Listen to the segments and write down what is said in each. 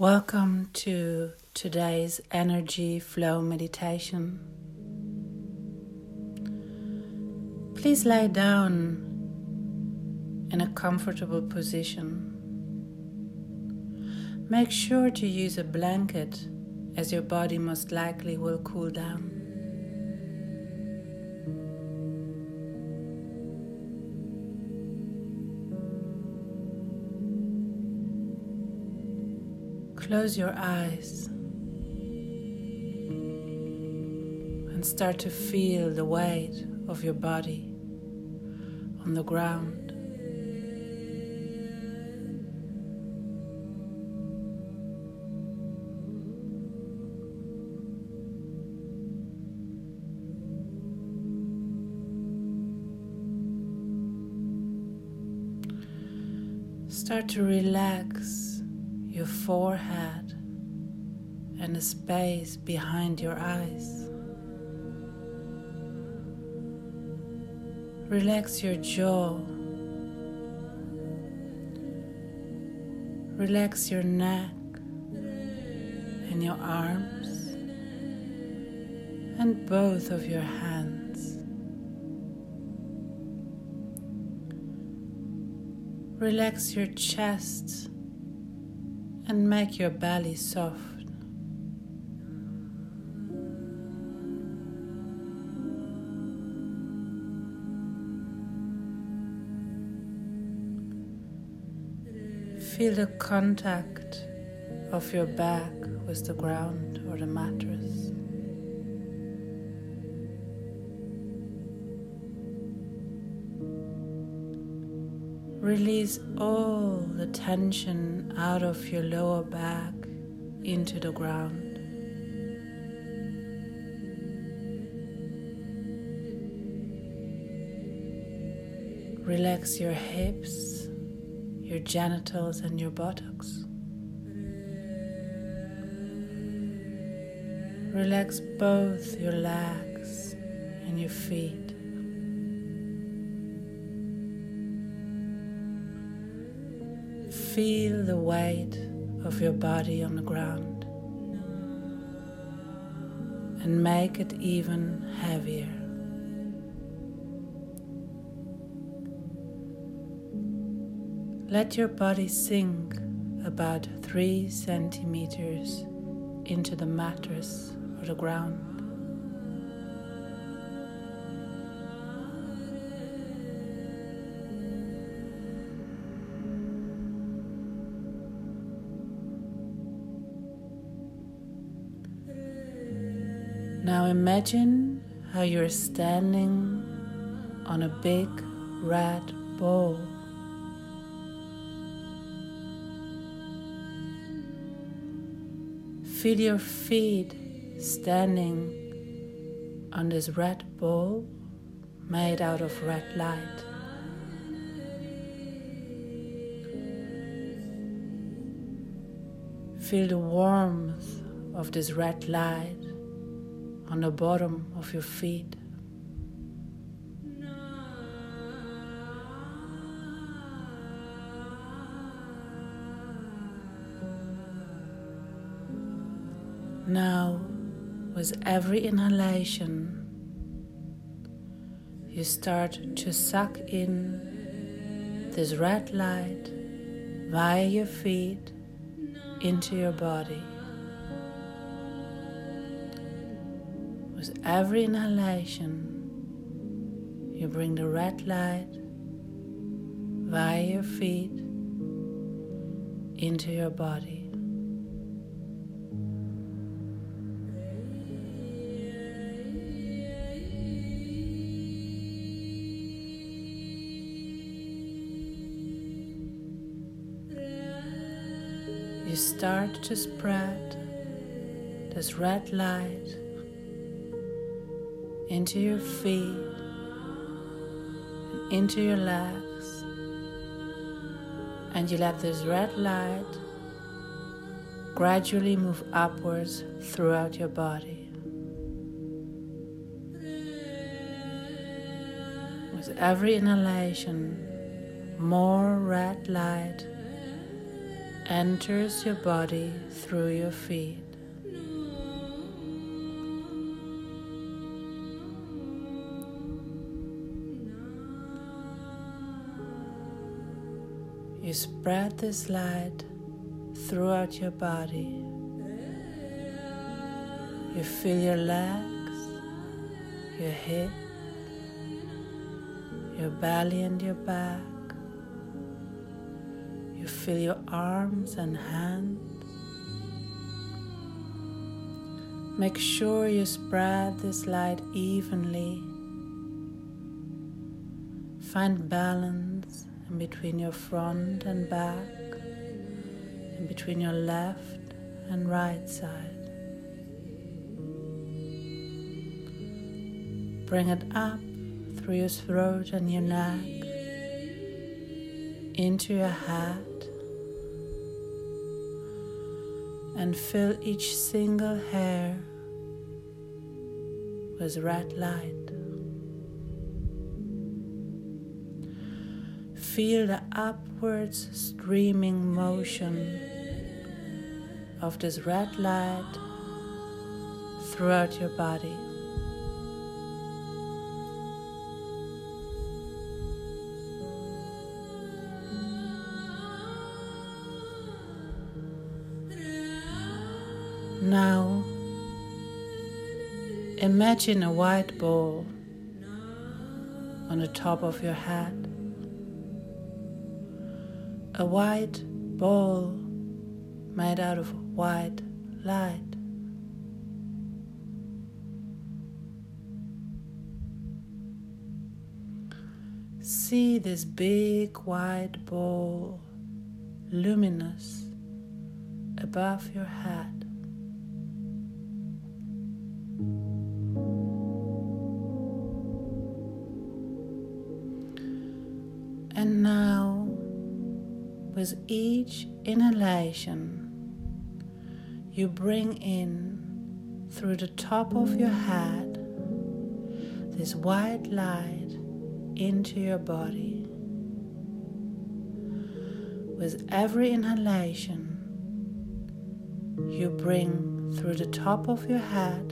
Welcome to today's energy flow meditation. Please lay down in a comfortable position. Make sure to use a blanket as your body most likely will cool down. Close your eyes and start to feel the weight of your body on the ground. Start to relax your forehead, and the space behind your eyes. Relax your jaw. Relax your neck and your arms and both of your hands. Relax your chest and make your belly soft. Feel the contact of your back with the ground or the mattress. Release all the tension out of your lower back into the ground. Relax your hips, your genitals, and your buttocks. Relax both your legs and your feet. Feel the weight of your body on the ground and make it even heavier. Let your body sink about three centimeters into the mattress or the ground. Now imagine how you're standing on a big red ball. Feel your feet standing on this red ball made out of red light. Feel the warmth of this red light on the bottom of your feet. Now, with every inhalation, you start to suck in this red light via your feet into your body. With every inhalation, you bring the red light via your feet into your body. You start to spread this red light into your feet and into your legs, and you let this red light gradually move upwards throughout your body. With every inhalation, more red light enters your body through your feet. Spread this light throughout your body. You feel your legs, your hip, your belly and your back. You feel your arms and hands. Make sure you spread this light evenly. Find balance in between your front and back, in between your left and right side. Bring it up through your throat and your neck, into your head, and fill each single hair with red light. Feel the upwards streaming motion of this red light throughout your body. Now, imagine a white ball on the top of your head a white ball made out of white light. See this big white ball, luminous above your head. With each inhalation, you bring in through the top of your head this white light into your body. With every inhalation, you bring through the top of your head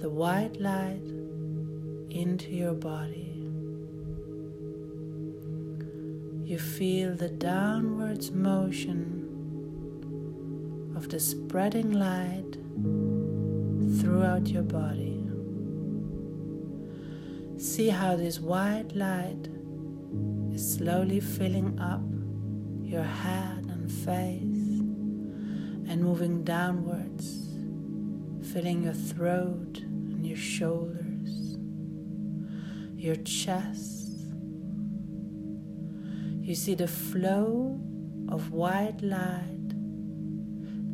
the white light into your body. You feel the downwards motion of the spreading light throughout your body. See how this white light is slowly filling up your head and face and moving downwards, filling your throat and your shoulders, your chest you see the flow of white light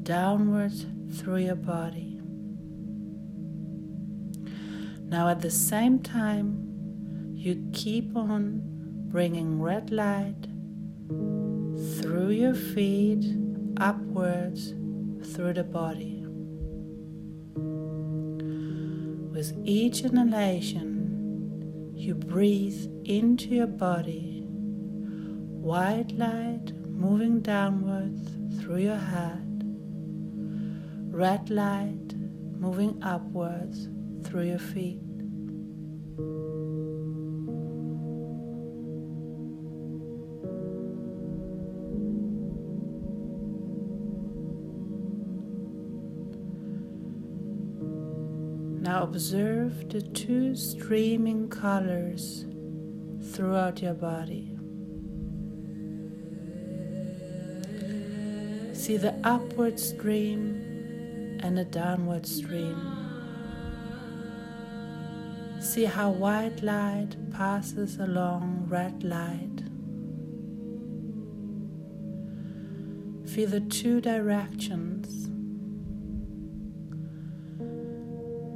downwards through your body. Now, at the same time, you keep on bringing red light through your feet upwards through the body. With each inhalation, you breathe into your body white light moving downwards through your head, red light moving upwards through your feet. Now observe the two streaming colors throughout your body. See the upward stream and the downward stream. See how white light passes along red light. Feel the two directions.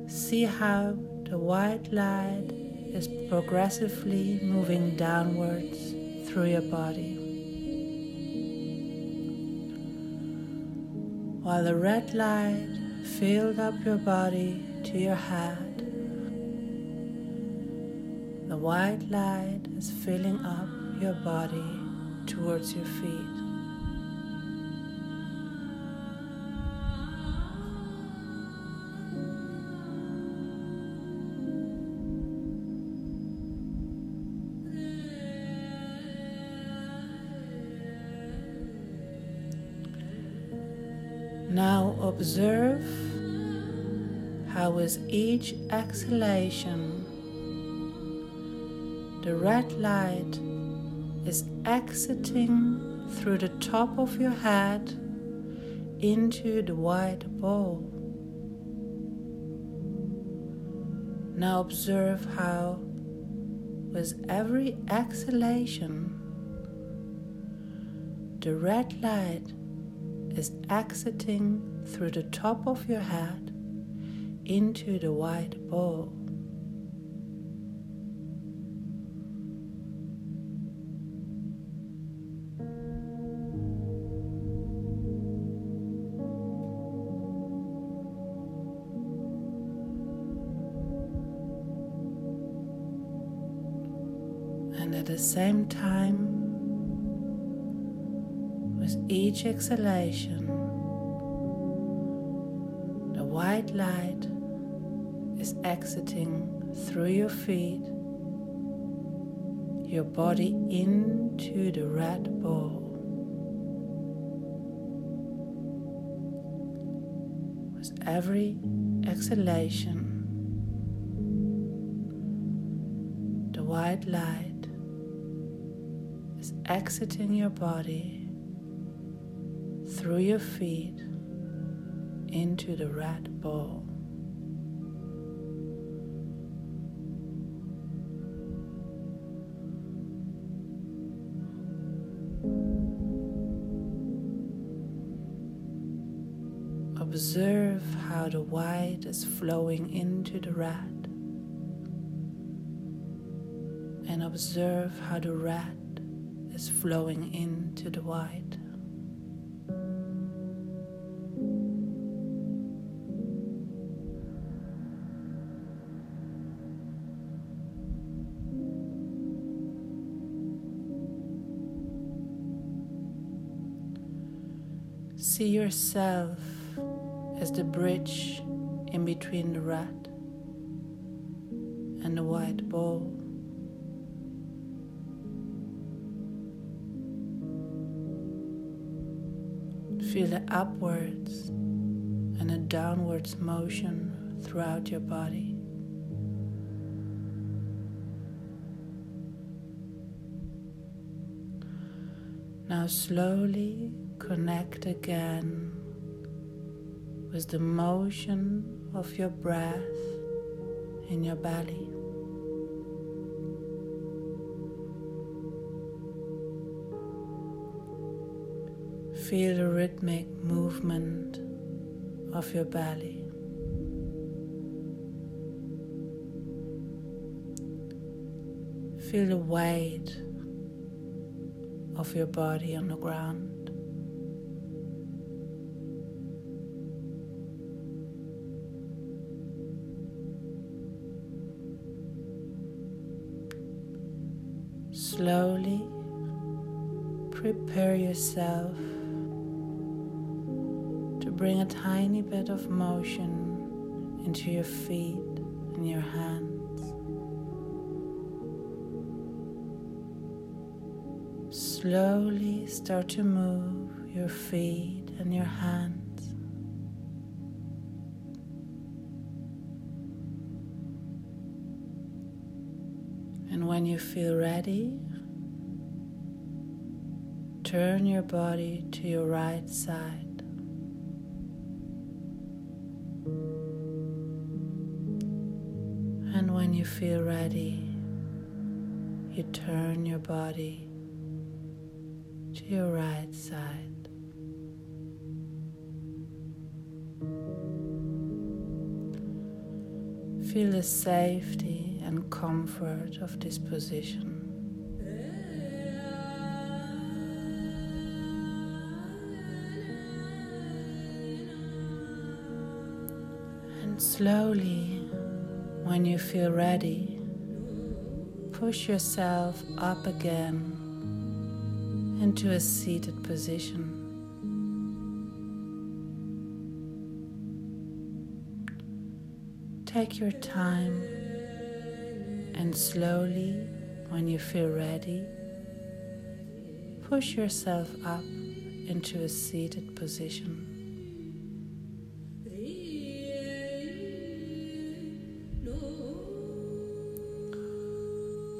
See how the white light is progressively moving downwards through your body. While the red light filled up your body to your head. The white light is filling up your body towards your feet. Now observe how, with each exhalation, the red light is exiting through the top of your head into the white ball. Now observe how, with every exhalation, the red light is exiting through the top of your head into the white ball. And at the same time, each exhalation, the white light is exiting through your feet, your body into the red ball. With every exhalation, the white light is exiting your body through your feet into the red ball. Observe how the white is flowing into the red, and observe how the red is flowing into the white. See yourself as the bridge in between the red and the white ball. Feel the upwards and the downwards motion throughout your body. Now slowly connect again with the motion of your breath in your belly. Feel the rhythmic movement of your belly. Feel the weight of your body on the ground. Slowly prepare yourself to bring a tiny bit of motion into your feet and your hands. Slowly start to move your feet and your hands. And when you feel ready, turn your body to your right side. And when you feel ready, you turn your body to your right side. Feel the safety and comfort of this position. And slowly, when you feel ready, push yourself up again into a seated position. Take your time and slowly, when you feel ready, push yourself up into a seated position.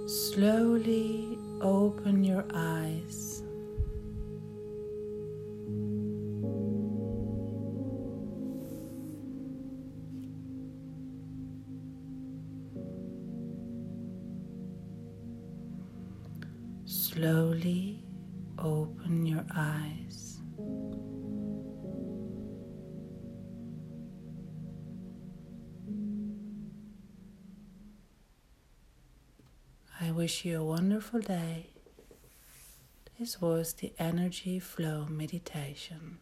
Slowly open your eyes. Slowly open your eyes. I wish you a wonderful day. This was the Energy Flow Meditation.